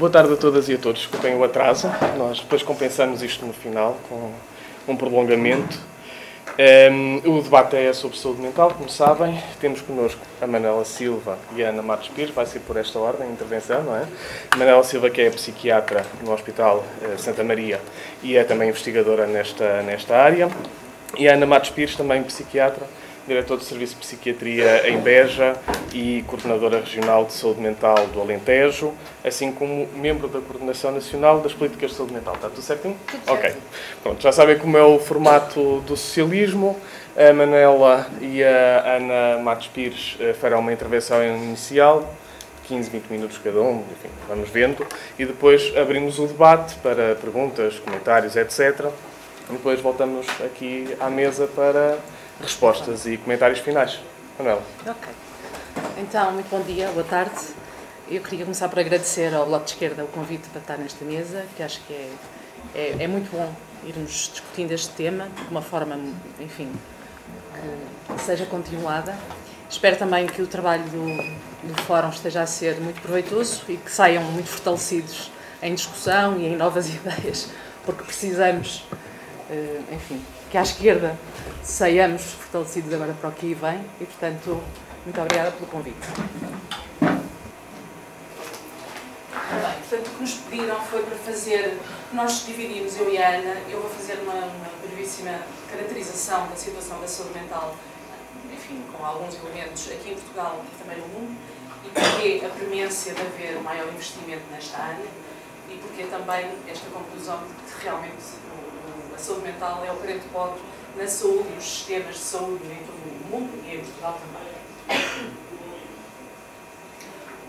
Boa tarde a todas e a todos. Desculpem o atraso. Nós depois compensamos isto no final com um prolongamento. Um, o debate é sobre saúde mental, como sabem. Temos connosco a Manela Silva e a Ana Matos Pires, vai ser por esta ordem de intervenção, não é? A Manela Silva, que é psiquiatra no Hospital uh, Santa Maria e é também investigadora nesta, nesta área. E a Ana Matos Pires, também psiquiatra diretor do Serviço de Psiquiatria em Beja e coordenadora regional de saúde mental do Alentejo, assim como membro da Coordenação Nacional das Políticas de Saúde Mental. Está tudo certinho? Tudo certo. Ok. Pronto, já sabem como é o formato do socialismo. A Manela e a Ana Matos Pires eh, farão uma intervenção inicial 15, 20 minutos cada um, enfim, vamos vendo, e depois abrimos o debate para perguntas, comentários, etc. E depois voltamos aqui à mesa para respostas e comentários finais. Manuela. Ok. Então, muito bom dia, boa tarde. Eu queria começar por agradecer ao Bloco de Esquerda o convite para estar nesta mesa, que acho que é, é, é muito bom irmos discutindo este tema de uma forma, enfim, que seja continuada. Espero também que o trabalho do, do Fórum esteja a ser muito proveitoso e que saiam muito fortalecidos em discussão e em novas ideias, porque precisamos, eh, enfim, que à esquerda saiamos fortalecidos agora para o que vem e, portanto, muito obrigada pelo convite. Bem, portanto, o que nos pediram foi para fazer, nós dividimos, eu e a Ana, eu vou fazer uma, uma brevíssima caracterização da situação da saúde mental, enfim, com alguns elementos aqui em Portugal e também no mundo, e porque a premência de haver maior investimento nesta área, e porque também esta conclusão de que realmente a saúde mental é o grande pobre na saúde e sistemas de saúde em todo o mundo e em Portugal também.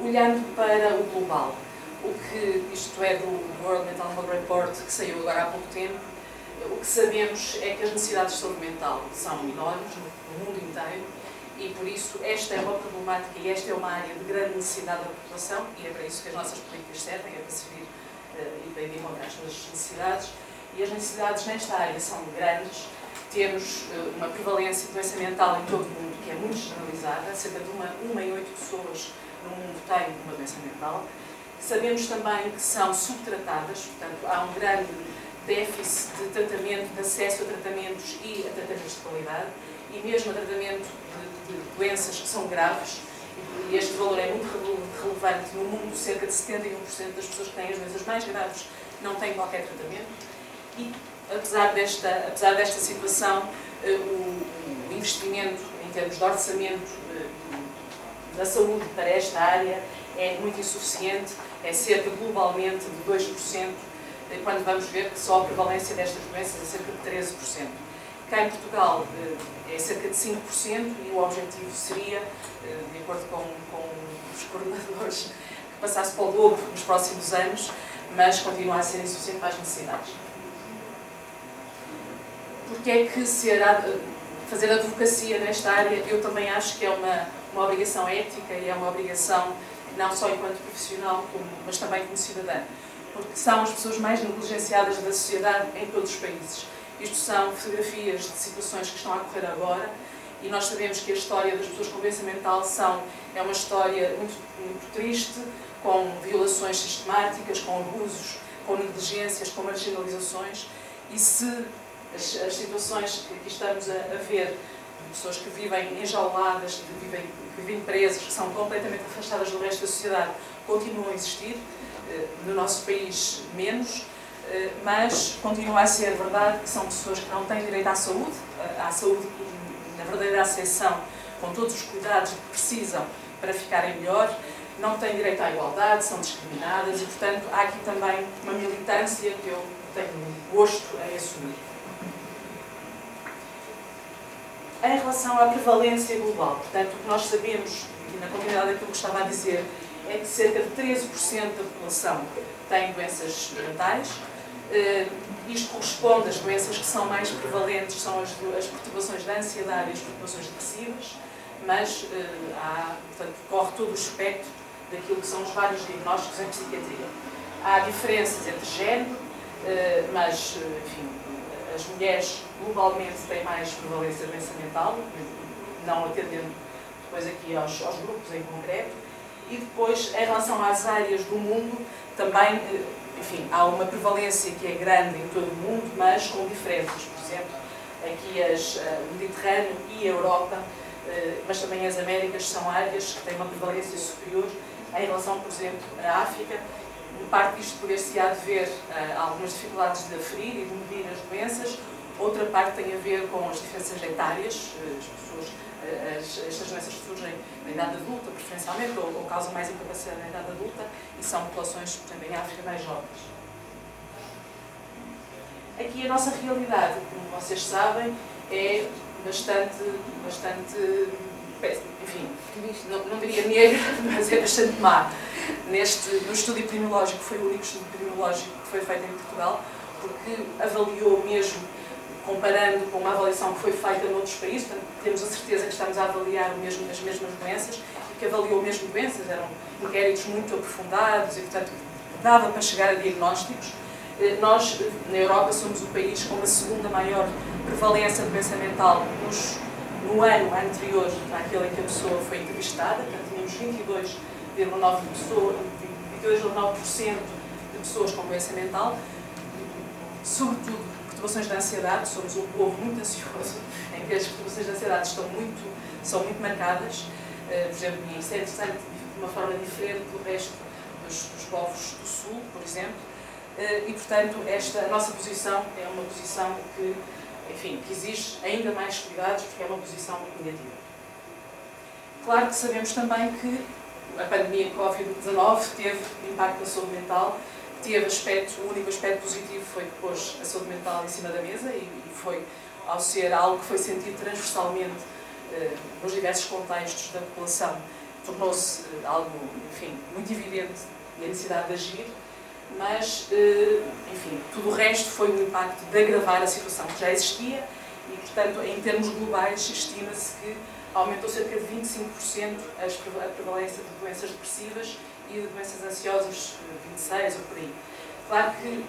Olhando para o global, o que isto é do World Mental Health Report, que saiu agora há pouco tempo, o que sabemos é que as necessidades de saúde mental são enormes no mundo inteiro e por isso esta é uma problemática e esta é uma área de grande necessidade da população e é para isso que as nossas políticas servem, é para servir uh, e para encontrar as necessidades e as necessidades nesta área são grandes temos uh, uma prevalência de doença mental em todo o mundo que é muito generalizada, cerca de uma, uma em oito pessoas no mundo têm uma doença mental. Sabemos também que são subtratadas, portanto, há um grande déficit de tratamento, de acesso a tratamentos e a tratamentos de qualidade, e mesmo a tratamento de, de doenças que são graves, e este valor é muito relevante no mundo, cerca de 71% das pessoas que têm as doenças mais graves não têm qualquer tratamento. E apesar desta, apesar desta situação, eh, o investimento em termos de orçamento eh, da saúde para esta área é muito insuficiente, é cerca globalmente de 2%, eh, quando vamos ver que só a prevalência destas doenças é cerca de 13%. Cá em Portugal é cerca de 5% e o objetivo seria, de acordo com, com os coordenadores, que passasse para o dobro nos próximos anos, mas continua a ser insuficiente para as necessidades porque é que ser, fazer advocacia nesta área eu também acho que é uma, uma obrigação ética e é uma obrigação não só enquanto profissional, como, mas também como cidadã. Porque são as pessoas mais negligenciadas da sociedade em todos os países. Isto são fotografias de situações que estão a ocorrer agora e nós sabemos que a história das pessoas com doença mental são, é uma história muito, muito triste, com violações sistemáticas, com abusos, com negligências, com marginalizações. E se as, as situações que aqui estamos a, a, ver, pessoas que vivem enjauladas, que vivem, que vivem presas, que são completamente afastadas do resto da sociedade, continuam a existir, eh, no nosso país menos, eh, mas continua a ser verdade que são pessoas que não têm direito à saúde, à saúde na verdadeira acessão, com todos os cuidados que precisam para ficarem melhor, não têm direito à igualdade, são discriminadas e, portanto, há aqui também uma militância que eu tenho gosto em assumir. Em relação à prevalência global. Portanto, o que nós sabemos, e na continuidade daquilo que estava a dizer, é que cerca de 13% da população tem doenças mentais. Uh, isto corresponde às doenças que são mais prevalentes, são as, as perturbações da ansiedade e as perturbações depressivas, mas uh, há, portanto, corre todo o espectro daquilo que são os vários diagnósticos em psiquiatria. Há diferenças entre género, uh, mas, enfim, as mulheres globalmente têm mais prevalência de doença mental, não atendendo depois aqui aos, aos grupos em concreto, E depois, em relação às áreas do mundo, também, eh, enfim, há uma prevalência que é grande em todo o mundo, mas com diferenças. Por exemplo, aqui as, eh, o Mediterrâneo e a Europa, eh, mas também as Américas, são áreas que têm uma prevalência superior em relação, por exemplo, à África. Em parte disto poder-se-á dever a algumas dificuldades de aferir e de medir as doenças, outra parte tem a ver com as diferenças etárias, as pessoas as, estas doenças surgem na idade adulta, preferencialmente, ou, ou causam mais incapacidade na idade adulta, e são populações, em África, mais jovens. Aqui a nossa realidade, como vocês sabem, é bastante, bastante enfim, não, não diria negra, mas é bastante má. Neste, no estudo epidemiológico, foi o único estudo epidemiológico que foi feito em Portugal, porque avaliou mesmo comparando com uma avaliação que foi feita noutros países, portanto, temos a certeza que estamos a avaliar mesmo, as mesmas doenças e que avaliou mesmo doenças, eram inquéritos muito aprofundados e, portanto, dava para chegar a diagnósticos. Eh, nós, na Europa, somos o país com a segunda maior prevalência de doença mental nos, no ano anterior àquele em que a pessoa foi entrevistada, portanto, tínhamos 22,9% de pessoas com doença mental, sobretudo perturbações da ansiedade, somos um povo muito ansioso, em que as perturbações da ansiedade estão muito, são muito marcadas. Uh, por exemplo, isso é interessante de uma forma diferente do resto dos, dos povos do Sul, por exemplo. Uh, e, portanto, esta a nossa posição é uma posição que, enfim, que exige ainda mais cuidados, porque é uma posição negativa. Claro que sabemos também que a pandemia Covid-19 teve impacto na saúde mental teve aspecto, o único aspecto positivo foi que pôs a saúde mental em cima da mesa e, foi, ao ser algo que foi sentido transversalmente eh, nos diversos contextos da população, tornou-se eh, algo, enfim, muito evidente e a necessidade de agir, mas, eh, enfim, tudo o resto foi um impacto de agravar a situação que já existia e, portanto, em termos globais, estima-se que aumentou cerca de 25% a prevalência de doenças depressivas e de doenças ansiosas 26 ou por aí. Claro que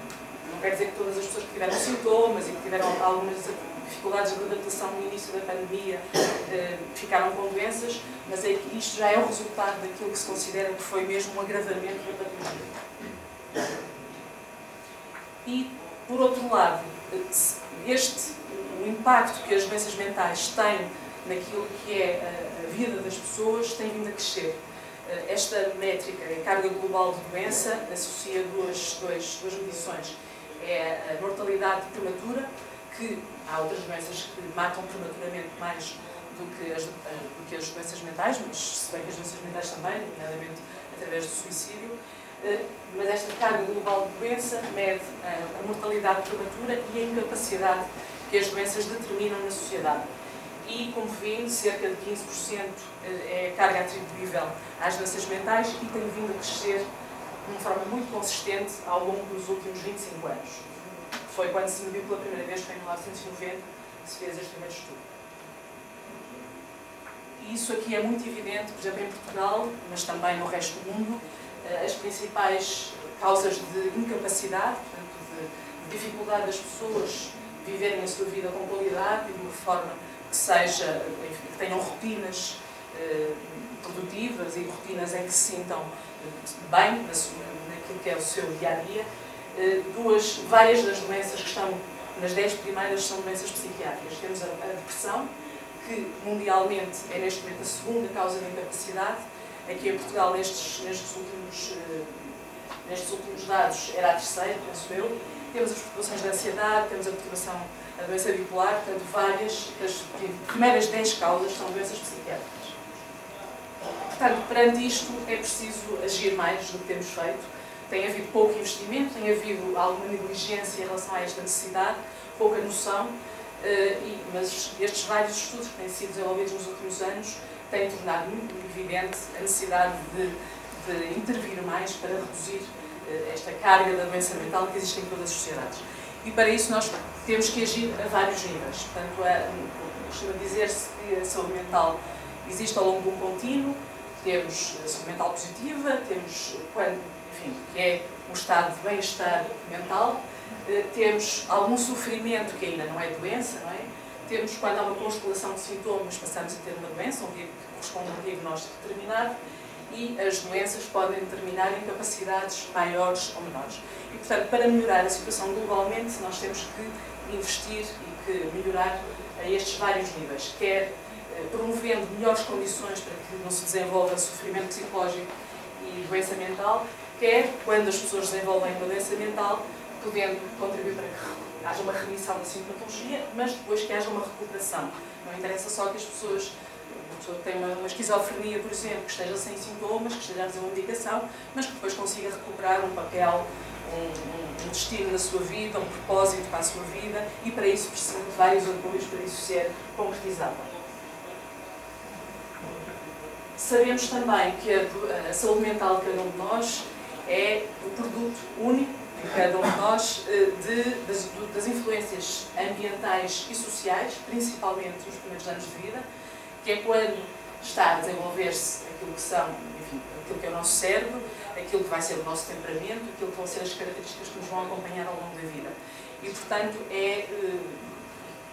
não quer dizer que todas as pessoas que tiveram sintomas e que tiveram algumas dificuldades de adaptação no início da pandemia eh, ficaram com doenças, mas é que isto já é o resultado daquilo que se considera que foi mesmo um agravamento da patologia. E, por outro lado, este, o impacto que as doenças mentais têm naquilo que é a, vida das pessoas tem vindo a crescer. Eh, esta métrica, a carga global de doença, associa duas, duas, duas medições. É a mortalidade prematura, que há outras doenças que matam prematuramente mais do que as, eh, do que as doenças mentais, mas se bem que as doenças mentais também, nomeadamente através do suicídio. Eh, mas esta carga global de doença mede a mortalidade prematura e a incapacidade que as doenças determinam na sociedade e, como vêem, cerca de 15% eh, é carga atribuível às doenças mentais e tem vindo a crescer de uma forma muito consistente ao longo dos últimos 25 anos. Foi quando se mediu pela primeira vez, foi em 1990, que se fez este primeiro estudo. E isso aqui é muito evidente, por exemplo, em Portugal, mas também no resto do mundo, eh, as principais causas de incapacidade, portanto, de dificuldade das pessoas viverem a sua vida com qualidade e de uma forma que, seja, que tenham rotinas eh, produtivas e rotinas em que se sintam eh, bem naquilo que é o seu dia a dia. Eh, duas, várias das doenças que estão nas dez primeiras são doenças psiquiátricas. Temos a, depressão, que mundialmente é neste momento a segunda causa de incapacidade. Aqui em Portugal, nestes, nestes, últimos, nestes últimos dados, era a terceira, penso eu. Temos as perturbações da ansiedade, temos a perturbação a doença bipolar, portanto, várias das primeiras 10 causas são doenças psiquiátricas. Portanto, perante isto, é preciso agir mais do que temos feito. Tem havido pouco investimento, tem havido alguma negligência em relação a esta necessidade, pouca noção, eh, mas estes vários estudos que têm sido desenvolvidos nos últimos anos têm tornado muito evidente a necessidade de, de intervir mais para reduzir eh, esta carga da doença mental que existe em todas as sociedades. E para isso nós temos que agir a vários níveis. Portanto, é, costuma dizer-se que a saúde mental existe ao longo de um contínuo, temos a saúde mental positiva, temos quando, enfim, que é um estado de bem-estar mental, eh, temos algum sofrimento que ainda não é doença, não é? Temos quando há uma constelação de sintomas, passamos a ter uma doença, um que corresponde a um diagnóstico determinado, e as doenças podem determinar incapacidades maiores ou menores. E, portanto, para melhorar a situação globalmente, nós temos que investir e que melhorar a estes vários níveis, quer eh, promovendo melhores condições para que não se desenvolva sofrimento psicológico e doença mental, quer quando as pessoas desenvolvem doença mental, podendo contribuir para que haja uma remissão da sintomatologia, mas depois que haja uma recuperação. Não interessa só que as pessoas uma pessoa que tem uma, uma, esquizofrenia, por exemplo, que esteja sem sintomas, que esteja a fazer uma medicação, mas que depois consiga recuperar um papel, um, um, destino na sua vida, um propósito para a sua vida, e para isso precisa de vários apoios para isso ser concretizado. Sabemos também que a, a saúde mental de cada um de nós é o produto único cada um de nós eh, de, das, das influências ambientais e sociais, principalmente nos primeiros anos de vida, que é quando está a desenvolver-se aquilo que são, enfim, aquilo que é o nosso cérebro, aquilo que vai ser o nosso temperamento, aquilo que vão ser as características que nos vão acompanhar ao longo da vida. E, portanto, é eh,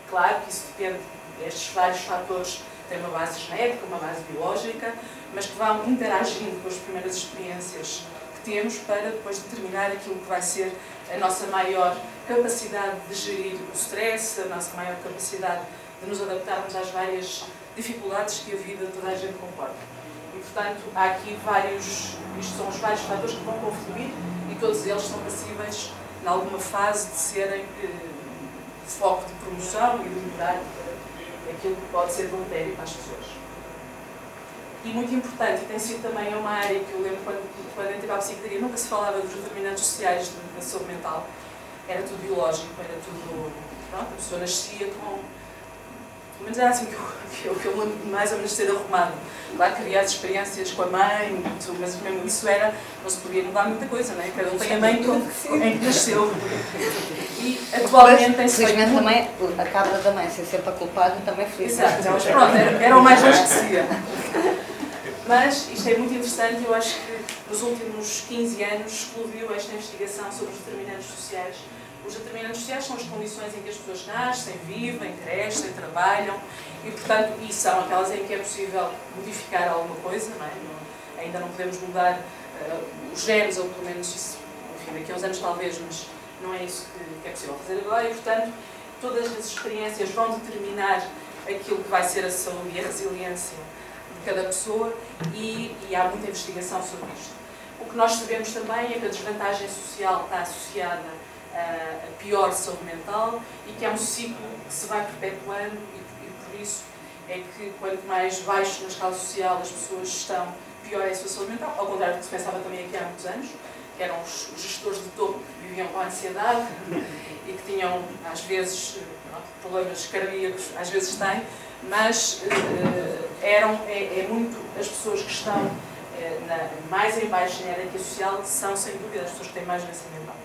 claro que isso depende, estes vários fatores têm uma base genética, uma base biológica, mas que vão interagindo com as primeiras experiências que temos para depois determinar aquilo que vai ser a nossa maior capacidade de gerir o stress, a nossa maior capacidade de nos adaptarmos às várias dificuldades que a vida toda a gente comporta. E, portanto, há aqui vários, isto são os vários fatores que vão confluir e todos eles são passíveis, em alguma fase, de serem eh, foco de promoção e de melhorar aquilo que pode ser voluntário para as pessoas. E muito importante, e tem sido também uma área que eu lembro quando, quando para a psiquiatria, nunca se falava dos determinantes sociais da saúde mental. Era tudo biológico, era tudo. Pronto, a pessoa nascia com pelo menos era assim que eu, que eu, que eu lembro mais ou menos ser arrumado. Lá criar experiências com a mãe, mas mesmo isso era, não se podia mudar muita coisa, não é? Cada um tem a mãe com, em que nasceu. E atualmente tem-se Felizmente também, a cabra da mãe ser sempre a culpada também feliz. Exato, pronto, era, era o mais longe que se ia. Mas isto é muito interessante, eu acho que nos últimos 15 anos explodiu esta investigação sobre os determinantes sociais os determinantes sociais são as condições em que as pessoas nascem, vivem, crescem, trabalham e, portanto, e são aquelas em que é possível modificar alguma coisa, não é? Não, ainda não podemos mudar uh, os genes, ou pelo menos isso, enfim, daqui a uns anos talvez, mas não é isso que, que é possível fazer agora e, portanto, todas as experiências vão determinar aquilo que vai ser a saúde e a resiliência de cada pessoa e, e há muita investigação sobre isto. Que nós sabemos também é que a desvantagem social está associada a pior saúde mental e que é um ciclo que se vai perpetuando e, por isso é que quanto mais baixo na escala social as pessoas estão, pior é a sua saúde mental, ao contrário do que se pensava também aqui há muitos anos, que eram os gestores de topo que viviam com ansiedade e que tinham, às vezes, problemas cardíacos, às vezes têm, mas uh, eram, é, é, muito as pessoas que estão na, mais em baixo na hierarquia social são, sem dúvida, as pessoas que têm mais doença mental.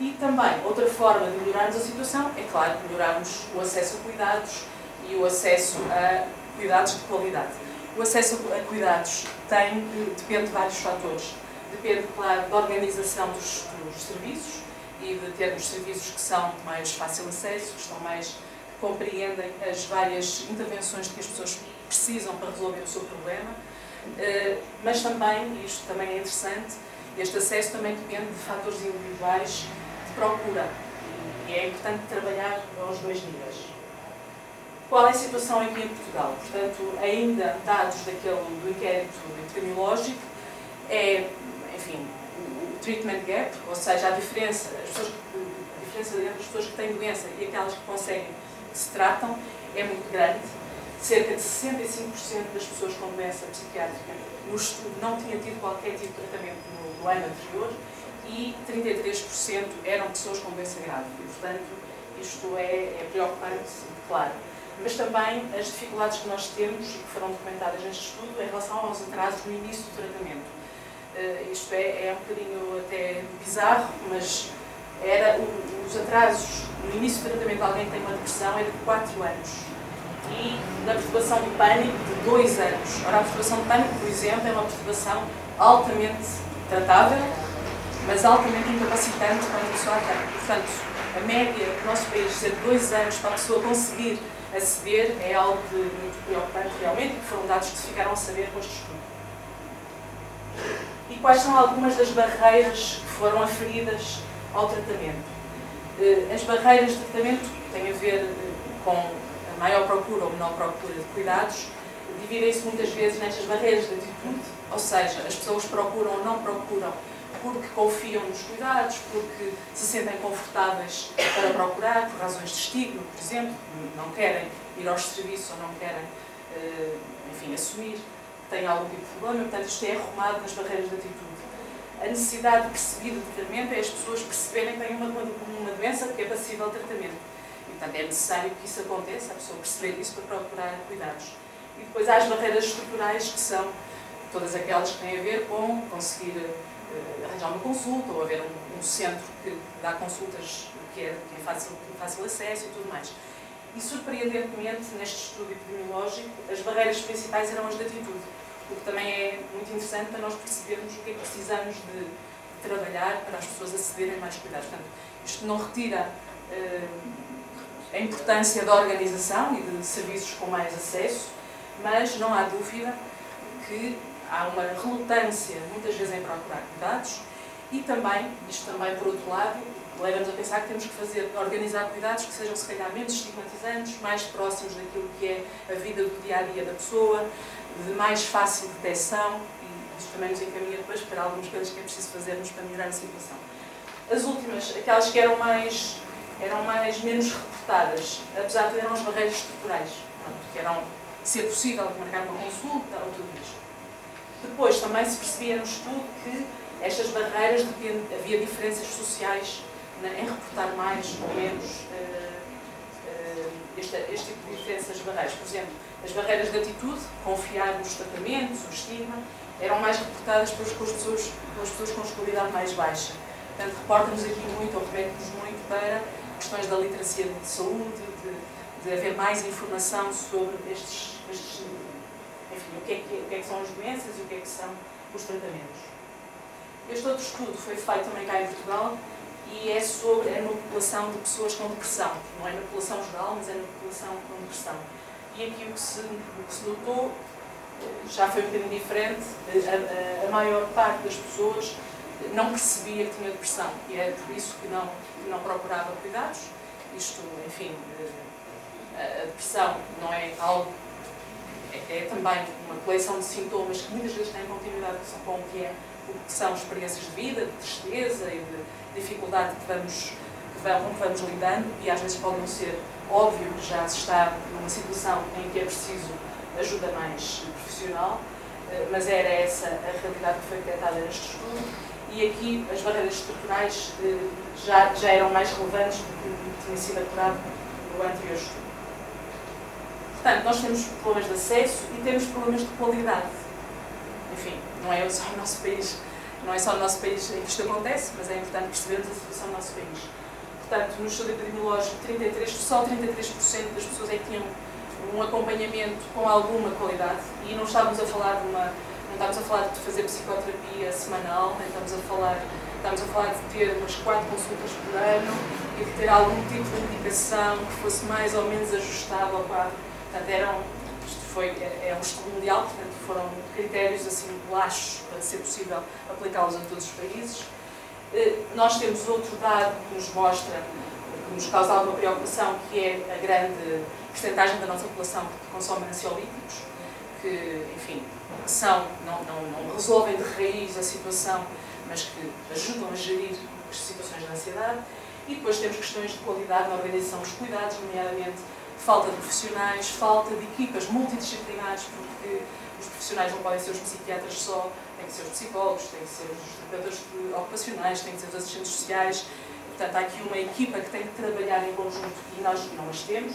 E também, outra forma de melhorarmos a situação é, claro, melhorarmos o acesso a cuidados e o acesso a cuidados de qualidade. O acesso a cuidados tem, depende de vários fatores. Depende, claro, da organização dos, dos serviços e de termos serviços que são mais fácil acesso, que estão mais compreendem as várias intervenções que as pessoas precisam para resolver o seu problema, eh, mas também, isto também é interessante, este acesso também depende de fatores individuais procura. E é importante trabalhar aos dois níveis. Qual é a situação aqui em Portugal? Portanto, ainda dados daquele, do inquérito epidemiológico, é, enfim, o treatment gap, ou seja, a diferença, as pessoas, a diferença entre as pessoas que têm doença e aquelas que conseguem, que se tratam, é muito grande. Cerca de 65% das pessoas com doença psiquiátrica no estudo não tinham tido qualquer tipo de tratamento no, no ano anterior e 33% eram pessoas com doença grave. E, portanto, isto é, é preocupante, claro. Mas também as dificuldades que nós temos e que foram documentadas neste estudo em relação aos atrasos no início do tratamento. Uh, isto é, é um bocadinho até bizarro, mas era os atrasos no início do tratamento de alguém que tem uma depressão era de 4 anos e na perturbação do pânico de 2 anos. Ora, a perturbação do pânico, por exemplo, é uma perturbação altamente tratável, mas altamente incapacitante quando a pessoa tem. Portanto, a média no nosso país ser de dois anos para a pessoa conseguir aceder é algo de muito preocupante realmente, que foram dados que se ficaram a saber com este estudo. E quais são algumas das barreiras que foram aferidas ao tratamento? Eh, as barreiras de tratamento têm a ver eh, com a maior procura ou menor procura de cuidados, dividem-se muitas vezes nestas barreiras de atitude, ou seja, as pessoas procuram ou não procuram porque confiam nos cuidados, porque se sentem confortáveis para procurar, por razões de estigma, por exemplo, não querem ir aos serviços ou não querem, eh, enfim, assumir têm algum tipo de problema, portanto, isto é arrumado nas barreiras de atitude. A necessidade de tratamento é as pessoas perceberem que têm uma, uma doença que é passível de tratamento. E, portanto, é necessário que isso aconteça, a pessoa perceber isso para procurar cuidados. E depois há as barreiras estruturais, que são todas aquelas que têm a ver com conseguir uh, arranjar uma consulta ou haver um, um, centro que dá consultas que é, que é fácil, fácil acesso e tudo mais. E, surpreendentemente, neste estudo epidemiológico, as barreiras principais eram as de atitude, o que também é muito interessante para nós percebermos o que é que precisamos de trabalhar para as pessoas acederem mais cuidados. Portanto, isto não retira uh, a importância da organização e de serviços com mais acesso, mas não há dúvida que há uma relutância, muitas vezes, em procurar cuidados e também, isto também por outro lado, leva-nos a pensar que temos que fazer, organizar cuidados que sejam, se calhar, menos estigmatizantes, mais próximos daquilo que é a vida do dia a dia da pessoa, de mais fácil detecção, e isto também nos encaminha depois para algumas coisas que é preciso fazermos para melhorar a situação. As últimas, aquelas que eram mais, eram mais menos reportadas, apesar de eram as barreiras estruturais, que eram ser possível marcar uma consulta ou tudo isto. Depois também se percebia no estudo que estas barreiras havia diferenças sociais em reportar mais ou menos uh, uh, este, este, tipo de diferenças barreiras. Por exemplo, as barreiras de atitude, confiar nos tratamentos, o estigma, eram mais reportadas pelas, pessoas, pelas pessoas com escolaridade mais baixa. Portanto, reporta-nos aqui muito, ou remete-nos muito para questões da literacia de saúde, de, de haver mais informação sobre estes, estes enfim, o que, é que, o que, é que são as doenças e o que é que são os tratamentos. Este outro estudo foi feito também cá em Portugal e é sobre a população de pessoas com depressão. Não é na população geral, mas é na população com depressão. E aqui o que se, o que se notou eh, já foi um bocadinho diferente. A, a, a, maior parte das pessoas não percebia que tinha depressão e é por isso que não, que não procurava cuidados. Isto, enfim, eh, a depressão não é algo é, é também uma coleção de sintomas que muitas vezes têm continuidade com o que, é, que são experiências de vida, de tristeza e de dificuldade que vamos, que vamos, que vamos lidando e às vezes podem ser óbvio que já se está numa situação em que é preciso ajuda mais profissional, eh, mas era essa a realidade que foi detectada neste estudo e aqui as barreiras estruturais eh, já, já eram mais relevantes do que tinha sido apurado no anterior estudo. Portanto, nós temos problemas de acesso e temos problemas de qualidade. Enfim, não é só o nosso país, não é só no nosso país em que isto acontece, mas é importante percebermos a situação do nosso país. Portanto, no estudo epidemiológico, 33, só 33% das pessoas é que tinham um acompanhamento com alguma qualidade e não estávamos a falar de uma não estamos a falar de fazer psicoterapia semanal, nem estamos a falar estamos a falar de ter umas quatro consultas por ano e de ter algum tipo de medicação que fosse mais ou menos ajustável ao quadro Portanto, eram, foi, é, é um estudo mundial, portanto, foram critérios assim laxos para ser possível aplicá-los em todos os países. Eh, nós temos outro dado que nos mostra, que nos causa alguma preocupação, que é a grande porcentagem da nossa população que consome ansiolíticos, que, enfim, são, não, não, não resolvem de raiz a situação, mas que ajudam a gerir as situações de ansiedade. E depois temos questões de qualidade na organização dos cuidados, nomeadamente falta de profissionais, falta de equipas multidisciplinares, porque os profissionais não podem ser os psiquiatras só, têm que ser os psicólogos, têm que ser os terapeutas ocupacionais, têm que ser os assistentes sociais. Portanto, há aqui uma equipa que tem que trabalhar em conjunto e nós não as temos.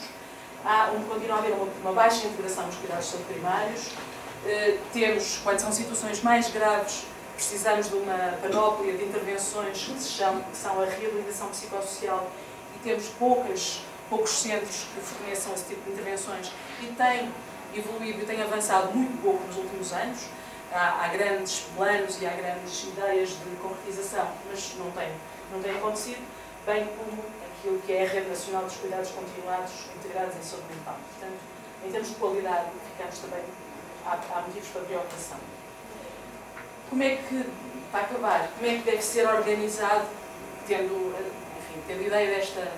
Há um, continua a haver uma, uma baixa integração nos cuidados de primários. Uh, temos, quando são situações mais graves, precisamos de uma panóplia de intervenções que, se que são a reabilitação psicossocial e temos poucas poucos centros que forneçam esse tipo de intervenções e tem evoluído e tem avançado muito pouco nos últimos anos. Há, há, grandes planos e há grandes ideias de concretização, mas não tem, não tem acontecido. bem como aquilo que é a Rede Nacional dos Cuidados Continuados Integrados em Saúde Mental. Portanto, em termos de qualidade, ficamos também, há, há motivos para preocupação. Como é que, para acabar, como é que deve ser organizado, tendo, enfim, tendo ideia desta,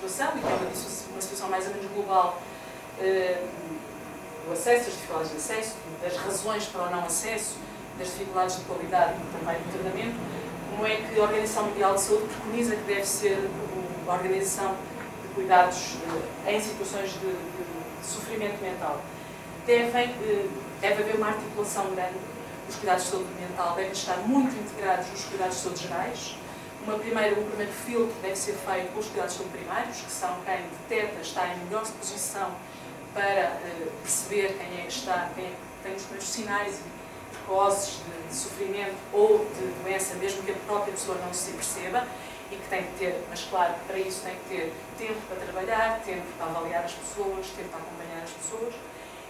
situação e é uma, uma situação mais ou menos global, eh, do acesso, das dificuldades de acesso, das razões para o não acesso, das dificuldades de qualidade e também do tratamento, como é que a Organização Mundial de Saúde preconiza que deve ser a organização de cuidados eh, em situações de, de, de sofrimento mental. Devem, eh, deve haver uma articulação grande, os cuidados de saúde mental devem estar muito integrados nos cuidados de saúde gerais. Uma primeira, um primeiro filtro deve ser feito com os cuidados de saúde primários, que são quem detecta, está em melhor posição para uh, perceber quem é que está, quem é tem os primeiros sinais precoces de, de, sofrimento ou de doença, mesmo que a própria pessoa não se perceba, e que tem que ter, mas claro, para isso tem que ter tempo para trabalhar, tempo para avaliar as pessoas, tempo para acompanhar as pessoas,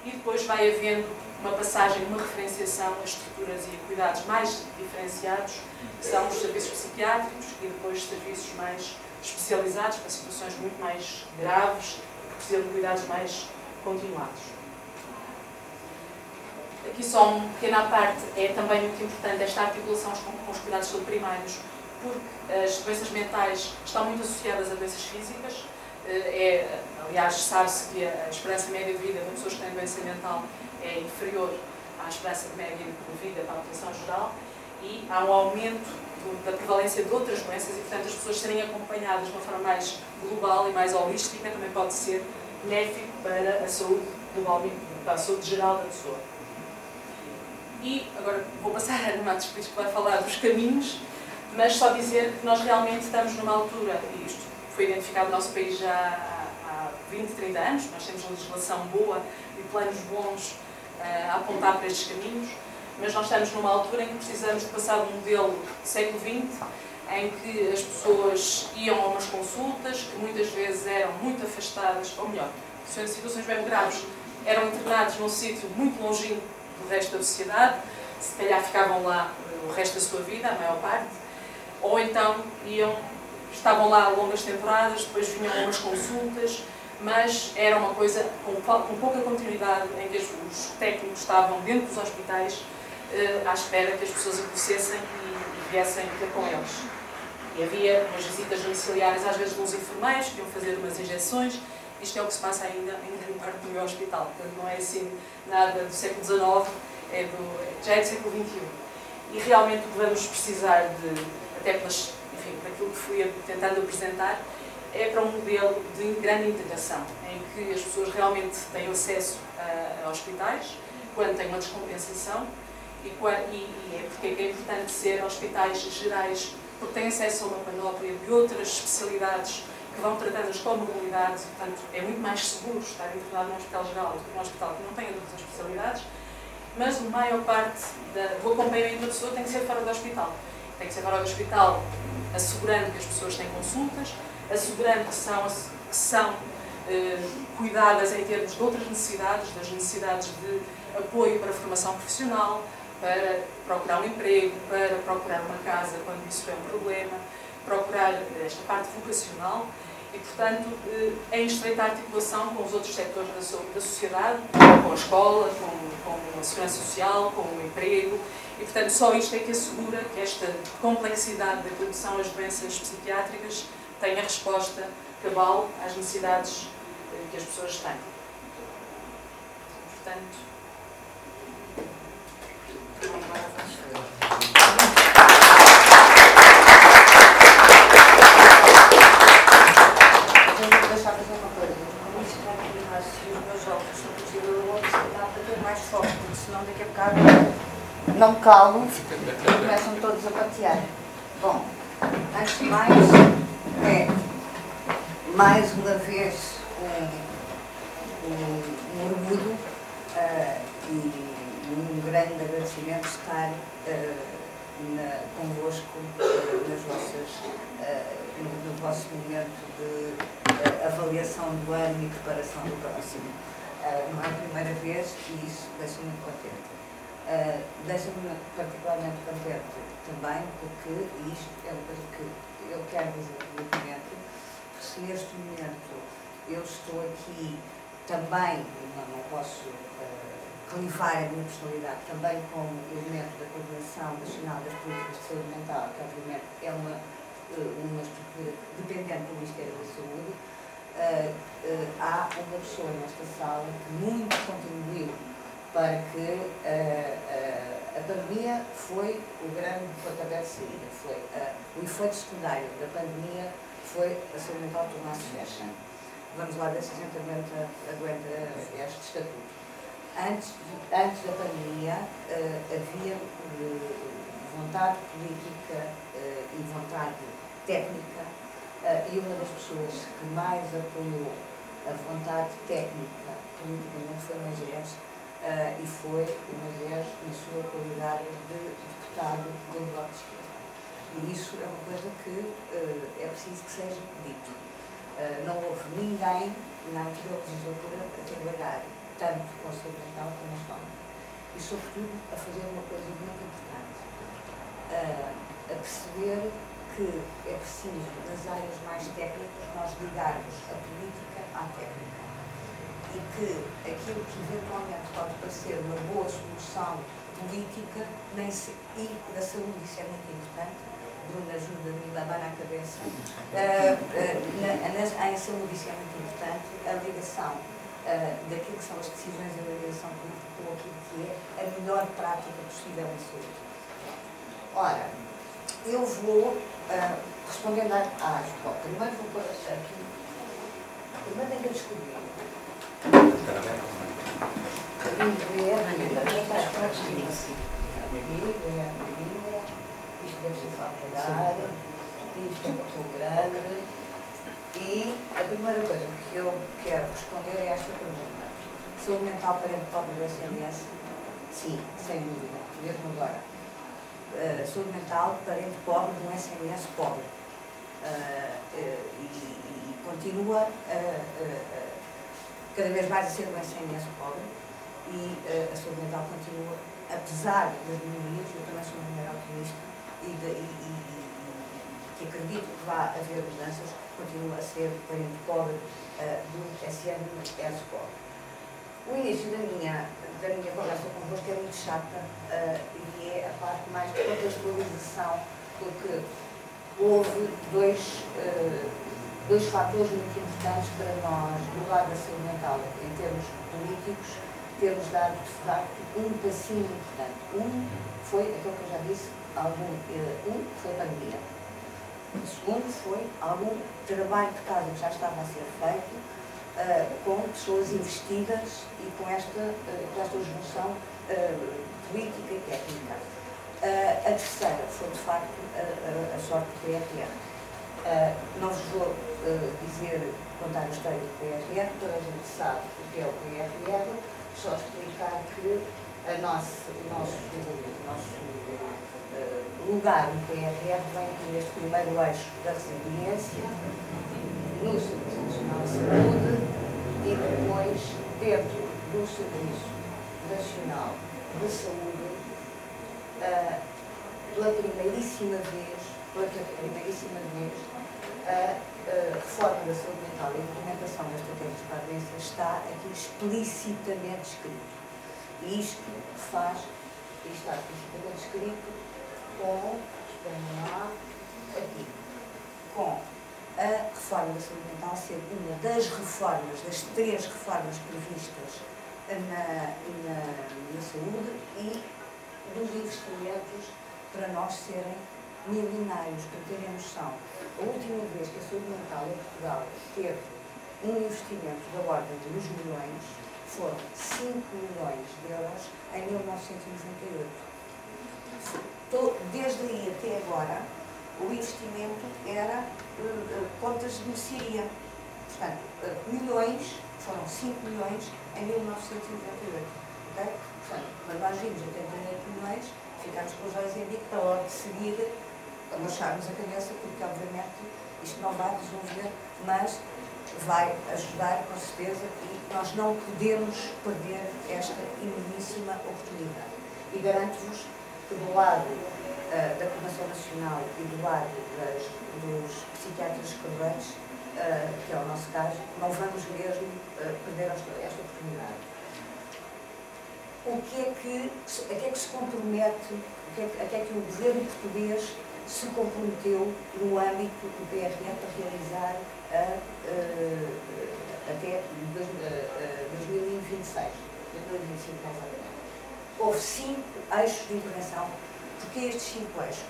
e depois vai havendo uma passagem, uma referenciação a estruturas e a cuidados mais diferenciados, que são os serviços psiquiátricos e depois serviços mais especializados para situações muito mais graves, que precisam de cuidados mais continuados. Aqui só uma pequena parte, é também muito importante esta articulação com, os cuidados primários, porque as doenças mentais estão muito associadas a doenças físicas. Eh, é, aliás, sabe-se que a esperança média de vida de pessoas que têm doença mental é inferior à esperança média de vida para a população geral e há um aumento do, da prevalência de outras doenças e, portanto, as pessoas serem acompanhadas de uma forma mais global e mais holística também pode ser benéfico para a saúde global, para a saúde geral da pessoa. E agora vou passar a Ana Matos Pires que vai falar dos caminhos, mas só dizer que nós realmente estamos numa altura, e isto foi identificado no nosso país já há, há 20, 30 anos, nós temos legislação boa e planos bons uh, a apontar para estes caminhos, mas nós estamos numa altura em que precisamos de passar de um modelo do século XX em que as pessoas iam a umas consultas que muitas vezes eram muito afastadas, ou melhor, situações bem graves, eram internados num sítio muito longínquo do resto da sociedade, se calhar ficavam lá o resto da sua vida, a maior parte, ou então iam, estavam lá longas temporadas, depois vinham a umas consultas, mas era uma coisa com, com pouca continuidade, em que os técnicos estavam dentro dos hospitais eh, à espera que as pessoas acontecessem e, e viessem ter com eles. E havia umas visitas domiciliárias, às vezes, dos enfermeiros que iam fazer umas injeções. Isto é o que se passa ainda em grande parte do meu hospital. Portanto, não é assim nada do século XIX, é do, já é do século XXI. E realmente vamos precisar de, até pelas, aquilo que fui tentando apresentar, é para um modelo de grande integração, em que as pessoas realmente têm acesso a, a hospitais, quando têm uma descompensação, e, e, e é porque é importante ser hospitais gerais porque têm acesso a uma panóplia de outras especialidades que vão tratando as comorbilidades, portanto, é muito mais seguro estar internado num hospital geral do que num hospital que não tenha outras especialidades, mas a maior parte da, do acompanhamento da pessoa tem que ser fora do hospital. Tem que ser fora do hospital, assegurando que as pessoas têm consultas, assegurando que são, que são eh, cuidadas em termos de outras necessidades, das necessidades de apoio para a formação profissional, para procurar um emprego, para procurar uma casa quando isso é um problema, procurar esta parte vocacional. E, portanto, eh, em estreita articulação com os outros setores da sociedade, com a escola, com, com a segurança social, com o emprego, e, portanto, só isto é que assegura que esta complexidade que são as doenças psiquiátricas tenha resposta cabal às necessidades eh, que as pessoas têm. Portanto, Tenho que deixar fazer uma coisa. Como isto vai terminar, se os meus jovens são possível, eu vou precisar para ter mais foco, porque senão daqui a bocado não calo e começam todos a patear. Bom, antes de mais, é mais uma vez um, um, orgulho uh, e um grande agradecimento estar uh, na, convosco uh, nas vossas, uh, no, no, vosso momento de avaliação do ano e preparação do próximo. não é a primeira vez e isso deixa-me muito contente. deixa-me particularmente contente também porque isto é uma coisa que eu quero dizer publicamente que se neste momento eu estou aqui também, não, não posso uh, clivar a minha personalidade, também como elemento da Coordenação Nacional das Políticas de Saúde Mental, que obviamente é uma, uh, uma estrutura dependente do Ministério da Saúde, uh, há uma pessoa nesta sala que muito contribuiu para que a pandemia foi o grande pontapé de saída, foi o efeito secundário da pandemia foi a saúde mental tornar-se fecha. Vamos lá ver se a gente aguenta, aguenta este estatuto. Antes, antes da pandemia havia vontade política e vontade técnica e uma das pessoas que mais apoiou a vontade técnica politicamente foi o Magés e foi o Magés na sua qualidade de deputado do Bloco de Esquerda. E isso é uma coisa que é preciso que seja dito. não houve ninguém na anterior legislatura a trabalhar tanto com a saúde mental como astronómica. E, sobretudo, a fazer uma coisa muito importante, a perceber que é preciso, nas áreas mais técnicas, nós ligarmos a política à técnica. E que aquilo que eventualmente pode parecer uma boa solução política, nem se, e da saúde, isso é muito importante, Bruna ajuda-me a lavar na cabeça, uh, uh, na, nas, em saúde isso é muito importante, a ligação uh, daquilo que são as decisões de avaliação política com aquilo que é a melhor prática possível em saúde. Ora, eu vou, respondendo à ah, bom, primeiro vou pôr aqui, primeiro ainda descobrir. E a primeira coisa que eu quero responder é esta pergunta. Saúde mental parente pobre do SMS? Sim, sem dúvida, mesmo agora. Uh, mental parente pobre um SMS pobre. Uh, uh, e, continua cada vez mais a ser um SMS pobre e a saúde mental continua, apesar das minorias, eu também sou uma mulher otimista e, de, e, e que acredito que vá haver mudanças, continua a ser parente pobre uh, do SN S pobre. O início da minha, da minha conversa convosco é muito chata uh, e é a parte mais de contextualização, porque houve dois, uh, dois fatores muito importantes para nós, do lado da saúde mental, em termos políticos, termos dado, de facto, um passinho importante. Um foi aquilo que eu já disse, algum, um foi a pandemia o segundo foi algum trabalho de casa que já estava a ser feito uh, com pessoas investidas e com esta, uh, com esta junção uh, política e técnica. a terceira foi, de facto, a, a sorte do PRR. não vos vou dizer, contar a história do PRR, toda a gente sabe o que é o PRR, só explicar que a nossa, o nosso, o nosso lugar no PRR vem neste primeiro eixo da resiliência, no Serviço Nacional de Saúde e depois dentro do Serviço Nacional de Saúde, uh, pela primeiríssima vez, vez, a, a reforma da saúde mental e a implementação das estratégias para a doença está aqui explicitamente escrito. E isto faz, está explicitamente escrito, com, lá, aqui, com a reforma da saúde mental ser uma das reformas, das três reformas previstas na, na, na saúde e dos investimentos para nós serem milionários, para terem noção. A última vez que a saúde mental em Portugal teve um investimento da ordem de 2 milhões foram 5 milhões de euros em 1998 desde aí até agora, o investimento era uh, contas de mercearia. Portanto, uh, milhões, foram 5 milhões em 1998. Okay? Portanto, quando nós vimos 88 milhões, ficámos com os olhos em bico para logo de seguir abaixarmos a cabeça, porque obviamente isto não vai resolver, mas vai ajudar com certeza e nós não podemos perder esta enormíssima oportunidade. E garanto-vos que do lado uh, da Coordenação Nacional e do lado das, dos psiquiatras escreventes, uh, que é o nosso caso, não vamos mesmo uh, perder esta, esta oportunidade. O que é que, a que é que se compromete, a que é a que, é que o governo português se comprometeu no âmbito do PRR para realizar a, até 2026, 2025 mais ou houve cinco eixos de intervenção. Porquê estes cinco eixos?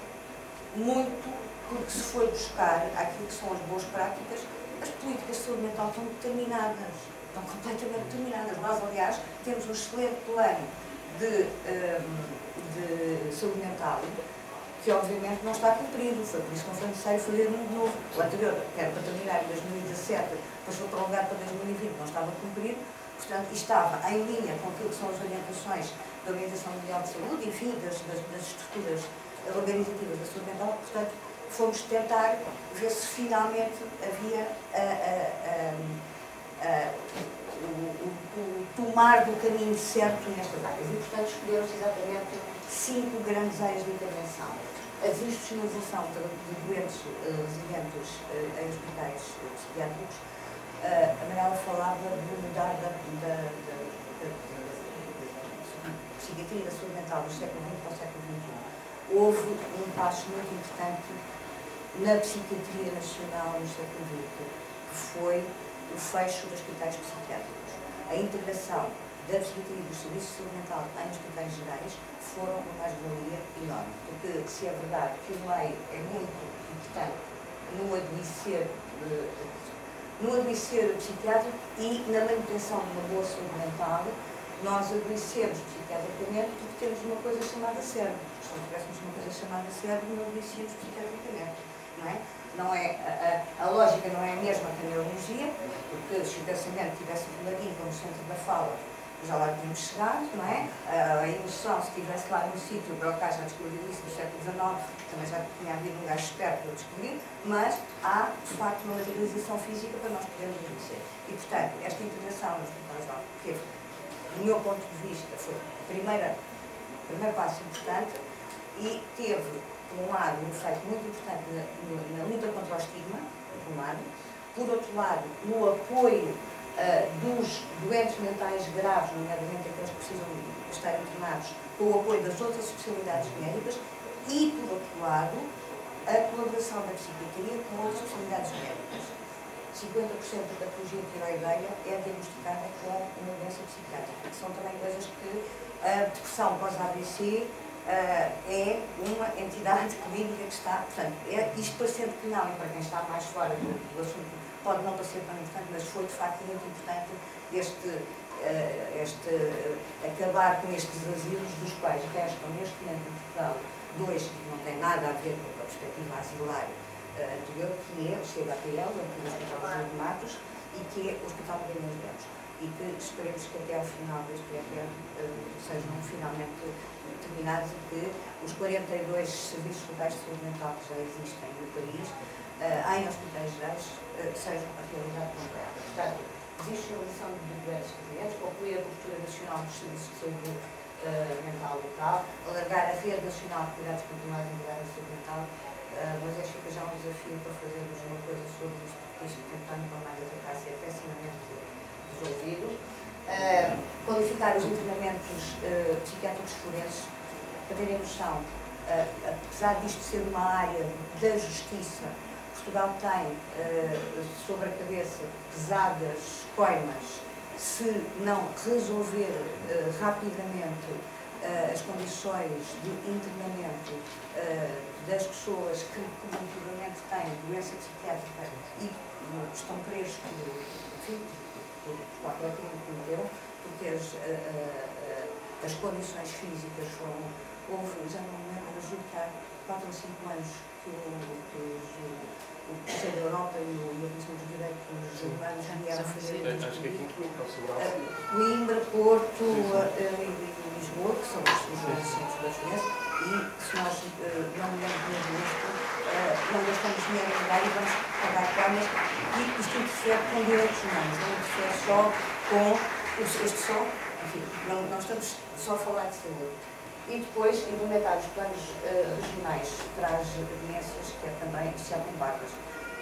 Muito porque se foi buscar aquilo que são as boas práticas, as políticas de saúde mental estão determinadas, estão completamente determinadas. Nós, aliás, temos um excelente plano de, hum, de saúde mental que obviamente não está cumprido. Foi por isso que não foi necessário fazer um novo. O anterior, que era para terminar em 2017, depois foi prolongado para 2020, não estava cumprido. Portanto, estava em linha com aquilo que são as orientações da Organização Mundial de Saúde, enfim, das, das, das estruturas organizativas da saúde mental, portanto, fomos tentar ver se finalmente havia o, o, o, tomar do caminho certo nestas áreas. E, portanto, escolhemos exatamente cinco grandes áreas de intervenção. A desinstitucionalização de doentes uh, residentes uh, em hospitais uh, psiquiátricos. a Manuela falava de mudar da, da, da, da psiquiatria da saúde mental do século XX para o século XXI. Houve um passo muito importante na psiquiatria nacional no século XX, que foi o fecho dos hospitais psiquiátricos. A integração da psiquiatria do serviço de saúde mental em hospitais gerais foram uma mais-valia enorme. Porque, se é verdade que o meio é muito importante no adoecer, eh, no adoecer psiquiátrico e na manutenção de uma boa saúde mental, nós adoecemos psiquiatricamente porque temos uma coisa chamada cérebro. Se não tivéssemos uma coisa chamada cérebro, não adoecíamos psiquiatricamente. Não é? Não é a, a, a, lógica não é a mesma que a neurologia, porque se o pensamento tivesse um ladinho como centro da fala, já lá tínhamos chegado, não é? A, emoção, se estivesse lá no sítio, o Broca já descobriu isso no século XIX, também já tinha havido um gajo esperto para descobrir, mas há, de facto, uma materialização física para nós podermos adoecer. E, portanto, esta integração nos hospitais teve do meu ponto de vista, foi o primeiro passo importante e teve, por um lado, um efeito muito importante na, na luta contra o estigma, por um lado, por outro lado, no apoio uh, dos doentes mentais graves, nomeadamente aqueles que precisam estar internados, com o apoio das outras especialidades médicas e, por outro lado, a colaboração da psiquiatria com outras especialidades médicas. 50% da patologia tiroideia é diagnosticada com uma doença psiquiátrica, que são também coisas que a depressão pós-ABC é uma entidade clínica que está, portanto, é, isto parecendo que não, e para quem está mais fora do, do assunto, pode não parecer tão importante, mas foi de facto muito importante este, uh, este uh, acabar com estes asilos dos quais restam neste momento em Portugal dois que não têm nada a ver com a perspectiva asilar anterior, que é o CHPL, o Hospital de Matos, e que é o Hospital de Lemos. E que esperemos que até ao final deste uh, sejam finalmente terminados e que os 42 serviços locais de saúde mental que já existem no país, uh, em hospitais gerais, uh, sejam a realidade completa. Portanto, existe a lição de diversos clientes, concluir a cobertura nacional dos serviços de saúde mental local, alargar a rede nacional de cuidados continuados em da saúde mental Uh, mas acho que já é um desafio para fazermos uma coisa sobre isto, porque isto tentando com mais eficácia é pessimamente resolvido. Uh, qualificar os internamentos uh, psiquiátricos forenses, para terem noção, apesar disto ser uma área da justiça, Portugal tem sobre a cabeça pesadas coimas. Se não resolver rapidamente as condições de internamento das pessoas que comunitivamente têm doença psiquiátrica e estão presos por, enfim, por, qualquer crime que cometeram, porque as, as condições físicas foram, houve, já não me lembro, julgo que há 4 ou 5 anos que, o, que os, o Conselho da Europa e o, o Comissão dos Direitos Humanos vieram fazer Acho que aqui Coimbra, Porto e Lisboa, que são os, os centros da e se nós uh, não olhamos mesmo isto, uh, não gastamos dinheiro em lugar e vamos pagar camas e isto interfere com direitos humanos, não interfere só com, isto só, enfim, não, não estamos só a falar de saúde. e depois implementar os planos uh, regionais para as agências, que é também, tem barras.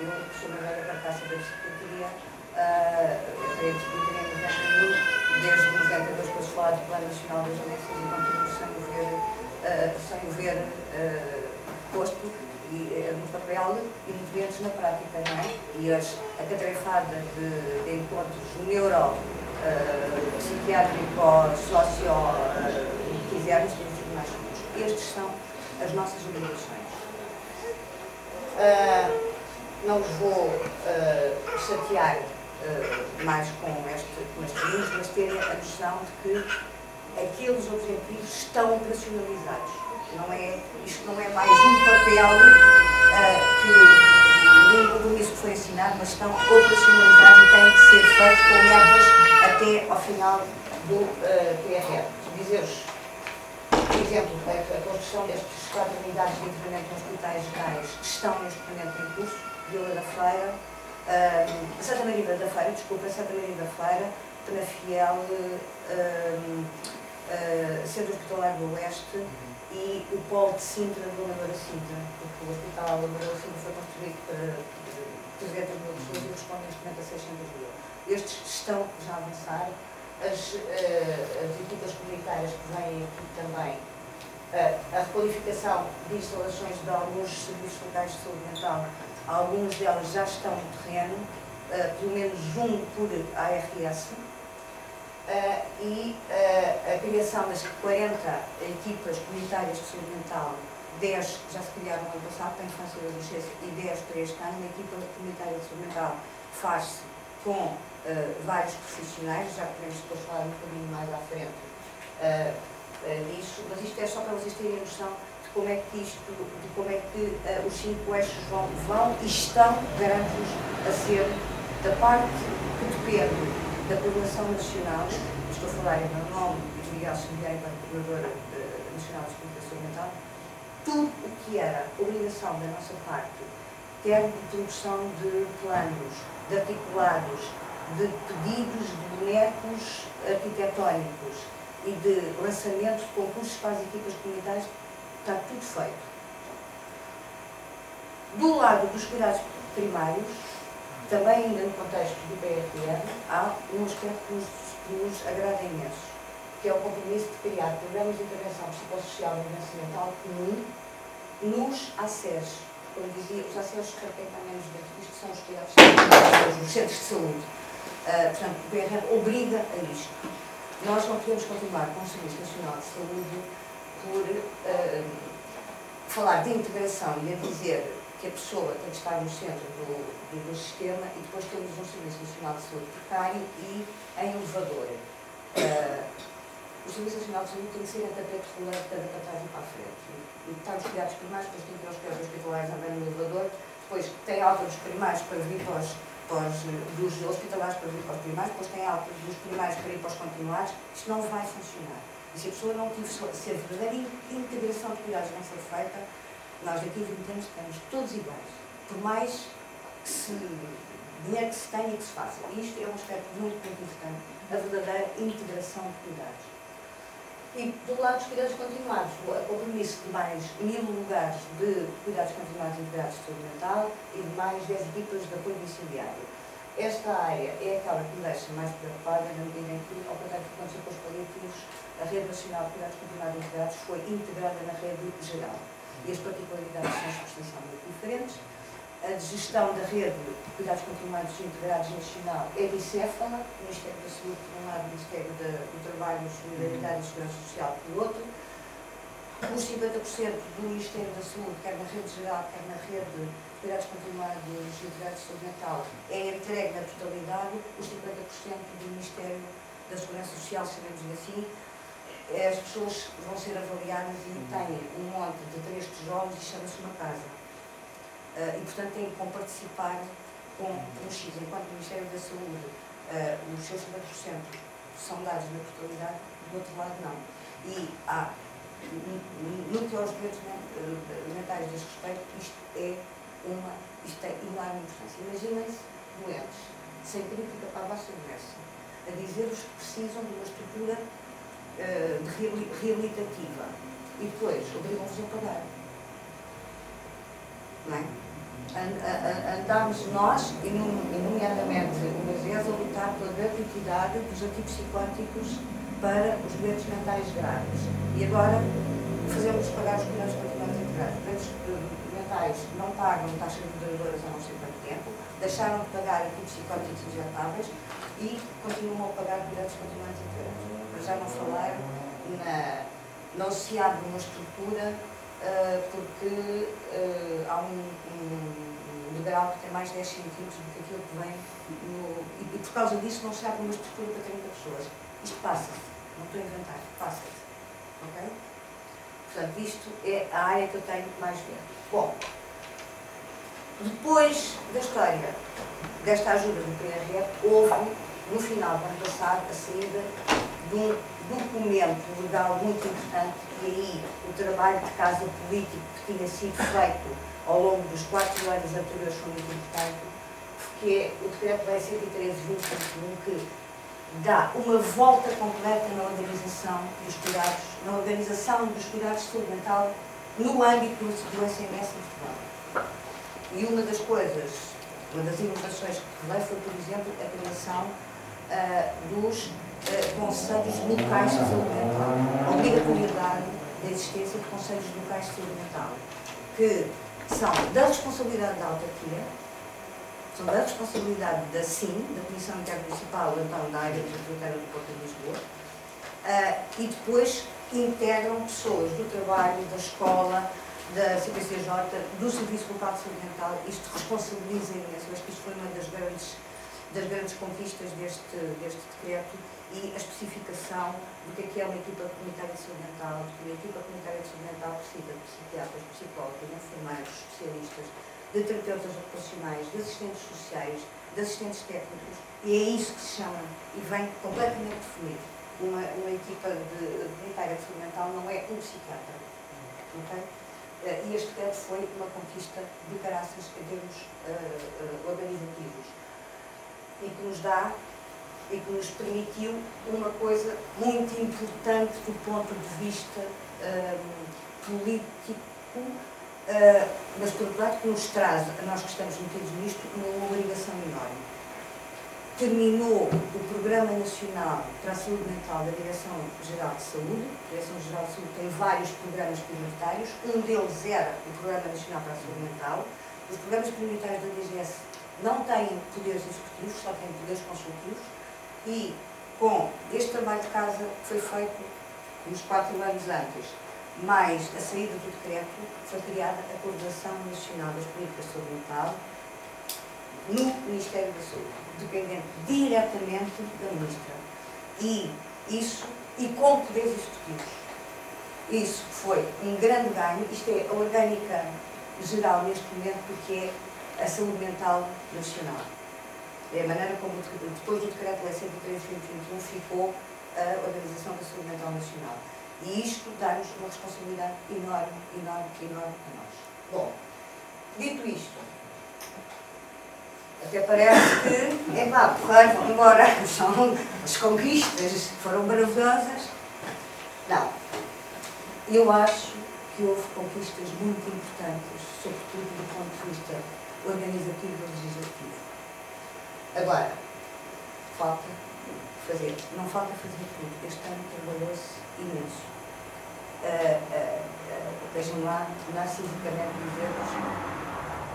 Eu sou uma velha carcaça da Secretaria, uh, entrei em Secretaria em 91, desde 92 depois falar do Plano Nacional das Agências e continuo sem o ver, uh, sem o ver uh, posto e, no papel e menos na prática, não é? E as, a catrefada de, de encontros neuro, uh, psiquiátrico, socio, uh, quisermos, estes são as nossas obrigações. Uh, não os vou uh, chatear uh, mais com este, com este livro, mas terem a noção de que aqueles objetivos estão operacionalizados. Não é, isto não é mais um papel que nem compromisso que foi ensinado, mas estão operacionalizados e têm que ser feitos com metas até ao final do uh. Dizer-vos por exemplo, a, construção destas quatro unidades de internamento nos hospitais gerais estão neste momento em curso, Vila da Feira, uh, Santa Maria da Feira, desculpa, Santa Maria da Feira, Penafiel, uh, uh, Centro Hospitalar do Oeste e o Polo de Sintra, do Lagoa Sintra, porque o Hospital Lagoa Sintra foi construído para 300 mil pessoas e responde neste momento a 600 mil. Estes estão já a avançar, as, uh, as equipas comunitárias que vêm aqui também, uh, a requalificação de instalações de alguns serviços locais de saúde mental, algumas delas já estão no terreno, uh, pelo menos um por ARS, e a criação das 40 equipas comunitárias de saúde mental 10 já se criaram no ano passado para a infância e adolescência e 10 para este ano. A equipa comunitária de saúde mental faz-se com uh, vários profissionais, já podemos depois falar um bocadinho mais à frente uh, uh, disso, mas isto é só para vocês terem noção de como é que isto, de como é que os cinco eixos vão, vão e estão, garanto-vos, a ser da parte que depende da coordenação nacional, estou a falar em meu nome, de Miguel Xavier, enquanto Coordenadora Nacional de Comunicação Mental, tudo o que era obrigação da nossa parte, quer de produção de planos, de articulados, de pedidos de bonecos arquitetónicos e de lançamento de concursos para as equipas comunitárias, está tudo feito. Do lado dos cuidados primários, também ainda no contexto do PRTN, há um aspecto que nos, agrada imenso, que é o compromisso de criar programas de intervenção psicossocial e mental comum nos ACES, como dizia, os ACES está menos dentro disto são os cuidados os centros de saúde. Uh, portanto, o PRR obriga a isto. Nós não podemos continuar com o Serviço Nacional de Saúde por uh, falar de integração e a dizer que a pessoa tem que estar no centro do, do, do sistema e depois temos um Serviço Nacional de Saúde precário e em elevador. Uh, o Serviço Nacional de Saúde tem que ser a tapete rolante para trás e para a frente. E está nos cuidados primários, depois tem que ter os cuidados hospitalares também no elevador, depois tem alta dos primários para vir para os, para os, dos hospitalares para vir para os primários, depois tem alta dos primários para ir para os continuados. Isto não vai funcionar. E se a pessoa não tiver, se a verdadeira integração de cuidados não for feita, nós daqui a 20 anos estamos todos iguais. Por mais que se dinheiro que se tenha e que se faça. E isto é um aspecto muito, muito importante, a verdadeira integração de cuidados. E do lado dos cuidados continuados, o compromisso de mais mil lugares de cuidados continuados integrados de saúde mental e de mais 10 equipas de apoio domiciliário. Esta área é aquela que me deixa mais preocupada na medida em que, ao contrário do que aconteceu com os paliativos, a Rede Nacional de Cuidados Continuados Integrados foi integrada na rede geral. E as particularidades são substancialmente diferentes a gestão da rede de cuidados continuados e integrados nacional é bicéfala, o Ministério da Saúde por um lado, o Ministério do Trabalho, Solidariedade e Segurança Social por outro. Os 50% do Ministério da Saúde, quer na rede geral, quer na rede de cuidados continuados e integrados de saúde mental, é entregue na totalidade, os 50% do Ministério da Segurança Social, sabemos assim, as pessoas vão ser avaliadas e têm um monte de três tijolos e chama-se uma casa Uh, e, portanto, tem que participar com um X. Enquanto o Ministério da Saúde, uh, os seus 50% são dados na totalidade, do outro lado, não. E há, no que aos direitos mentais diz respeito, isto é uma, isto é enorme importância. Imaginem-se doentes, sem crítica para a vossa doença, a dizer-vos que precisam de uma estrutura de reabilitativa e depois obrigam-vos a pagar. Não é? Andámos nós, e nomeadamente uma vez, a lutar pela gratuidade dos ativos psicóticos para os doentes mentais graves. E agora fazemos pagar os cuidados continuados integrados. Doentes mentais não pagam taxas moderadoras há não sei quanto tempo, deixaram de pagar ativos psicóticos injetáveis e continuam a pagar cuidados continuados integrados. Já não falar na, não se abre uma estrutura uh, porque uh, há um, um, degrau que tem mais 10 centímetros do que aquilo que vem no, e, e, por causa disso não se abre uma estrutura para 30 pessoas. Isto passa-se, não estou a inventar, passa-se. Ok? Portanto, isto é a área que eu tenho mais ver. Bom, depois da história desta ajuda do PRR, houve, no final do ano passado, a saída de um documento legal muito importante e aí o trabalho de casa político que tinha sido feito ao longo dos quatro anos anteriores foi muito importante, que é o decreto-lei 113 que dá uma volta completa na organização dos cuidados, na organização dos cuidados de saúde mental no âmbito do SMS em Portugal. E uma das coisas, uma das inovações que veio foi, por exemplo, a criação dos uh, conselhos locais de saúde mental, obrigatoriedade da existência de conselhos locais de saúde mental, que são da responsabilidade da autarquia, são da responsabilidade da SIM, da Comissão Intermunicipal, então da área metropolitana do Porto de Lisboa, uh, e depois integram pessoas do trabalho, da escola, da CPCJ, do Serviço Local de Saúde Mental. Isto responsabiliza imenso. Acho que isto foi uma das grandes, das grandes conquistas deste, deste decreto e a especificação do que é, que é uma equipa comunitária de saúde mental, que uma equipa comunitária de saúde mental precisa de psiquiatras, psicólogos, enfermeiros, especialistas, de terapeutas ocupacionais, de assistentes sociais, de assistentes técnicos, e é isso que se chama, e vem completamente definido. Uma, uma equipa de comunitária de saúde mental não é um psiquiatra. Okay? Eh, e este decreto foi uma conquista de caraças em termos uh, uh, organizativos e que nos dá e que nos permitiu uma coisa muito importante do ponto de vista um, político uh, mas por outro lado que nos traz, a nós que estamos metidos nisto, uma obrigação enorme. Terminou o Programa Nacional para a Saúde Mental da Direção-Geral de Saúde. A Direção-Geral de Saúde tem vários programas prioritários. Um deles era o Programa Nacional para a Saúde Mental. Os programas prioritários da DGS não têm poderes executivos, só têm poderes consultivos. E com este trabalho de casa que foi feito nos quatro anos antes, mais a saída do decreto, foi criada a Coordenação Nacional das Políticas de Saúde Mental no Ministério da Saúde, dependente diretamente da Ministra. E isso, e com poderes executivos. Isso foi um grande ganho, isto é a orgânica geral neste momento, porque é a saúde mental nacional. É a maneira como, depois do decreto-lei 103 2021, ficou a Organização da Saúde Mental Nacional. E isto dá-nos uma responsabilidade enorme, enorme, enorme a nós. Bom, dito isto, até parece que, é pá, porra, embora são, as conquistas foram maravillosas. Não. Eu acho que houve conquistas muito importantes, sobretudo do ponto de vista organizativo e legislativo. Agora, falta fazer, não falta fazer tudo. Este ano trabalhou-se imenso. Uh, uh, uh, Vejam lá, nós fisicamente dizemos,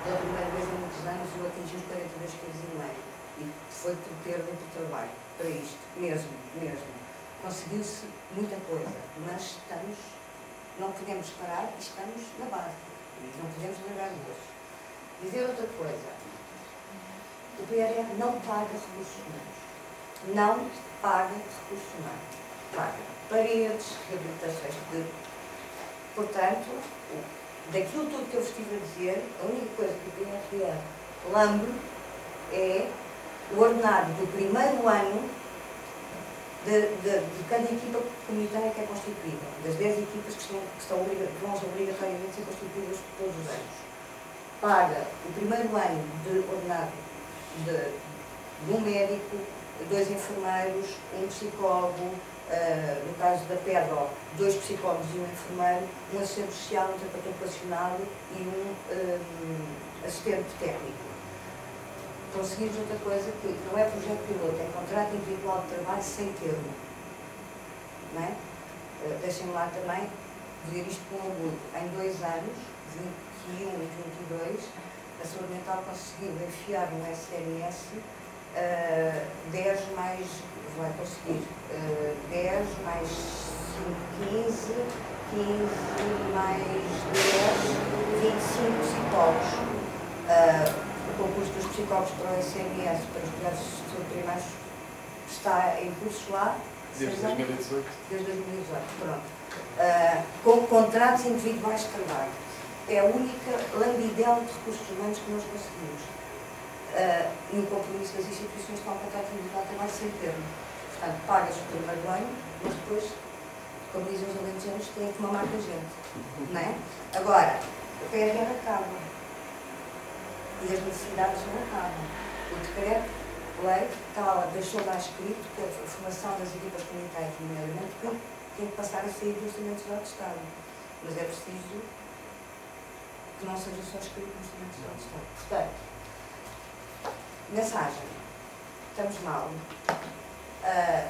pela primeira vez em muitos anos eu atingi os 42 quilos e meio. E foi por perda de trabalho, para isto, mesmo, mesmo. Conseguiu-se muita coisa, mas estamos, não podemos parar estamos na base. Não podemos largar o osso. Dizer outra coisa, o PRR não paga recursos humanos. Não paga recursos humanos. Paga paredes, reabilitações de. Portanto, daquilo tudo que eu estive a dizer, a única coisa que tenho aqui lembro é o ordenado do primeiro ano de, de, de, cada equipa comunitária que é constituída, das 10 equipas que, estão, que estão, vão obrigatoriamente ser constituídas todos os anos. Paga o primeiro ano de ordenado de, de um médico, dois enfermeiros, um psicólogo, uh, no caso da PEDO, dois psicólogos e um enfermeiro, um assistente social, um terapeuta ocupacional e um, um assistente técnico. Conseguimos outra coisa que não é projeto piloto, é contrato individual de trabalho sem termo. Não é? Uh, Deixem-me lá também dizer isto com orgulho. Em dois anos, 21 e 22, a saúde mental conseguiu enfiar no SNS uh, 10 mais, vai conseguir, uh, 10 mais 5, 15, 15 mais 10, 25 psicólogos. Uh, o concurso dos psicólogos para o SMS, para os saúde primários, está em curso lá. Desde 2018. Desde 2018, pronto. Uh, com contratos individuais de trabalho. É a única lambidela de recursos humanos que nós conseguimos. Uh, e o compromisso das instituições com o contrato individual trabalho sem termo. Portanto, pagas o primeiro ano, mas depois, como dizem os alentejanos, têm que mamar com a gente. Não é? Agora, o PRR acaba. E as necessidades não acabam. O decreto, lei, tal, deixou lá escrito que a formação das equipas comunitárias, nomeadamente, tem que passar a sair do Orçamento Geral do Estado. Mas é preciso que não seja só escrito no Orçamento Geral do Estado. Portanto, mensagem. Estamos mal. Uh,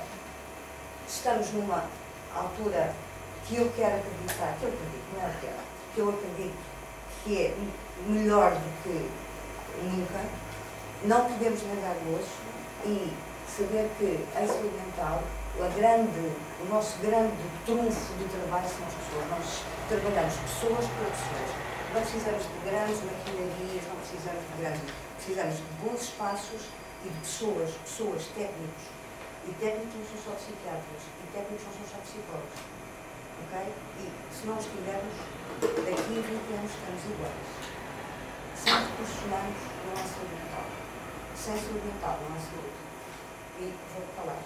estamos numa altura que eu quero acreditar, que eu acredito, não é que que eu acredito que é melhor do que nunca. Não podemos negar hoje e saber que em saúde mental a grande, o nosso grande trunfo de trabalho são as pessoas. Nós trabalhamos pessoas por pessoas. Não precisamos de grandes maquinarias, não precisamos de grandes. Precisamos de bons espaços e de pessoas, pessoas, técnicos. E técnicos não são só psiquiatras, e técnicos não são só psicólogos. Ok? E se nós tivermos, daqui a 20 anos estamos iguais. Sem recursos humanos não há saúde mental. Sem saúde mental não há saúde. E vou falar.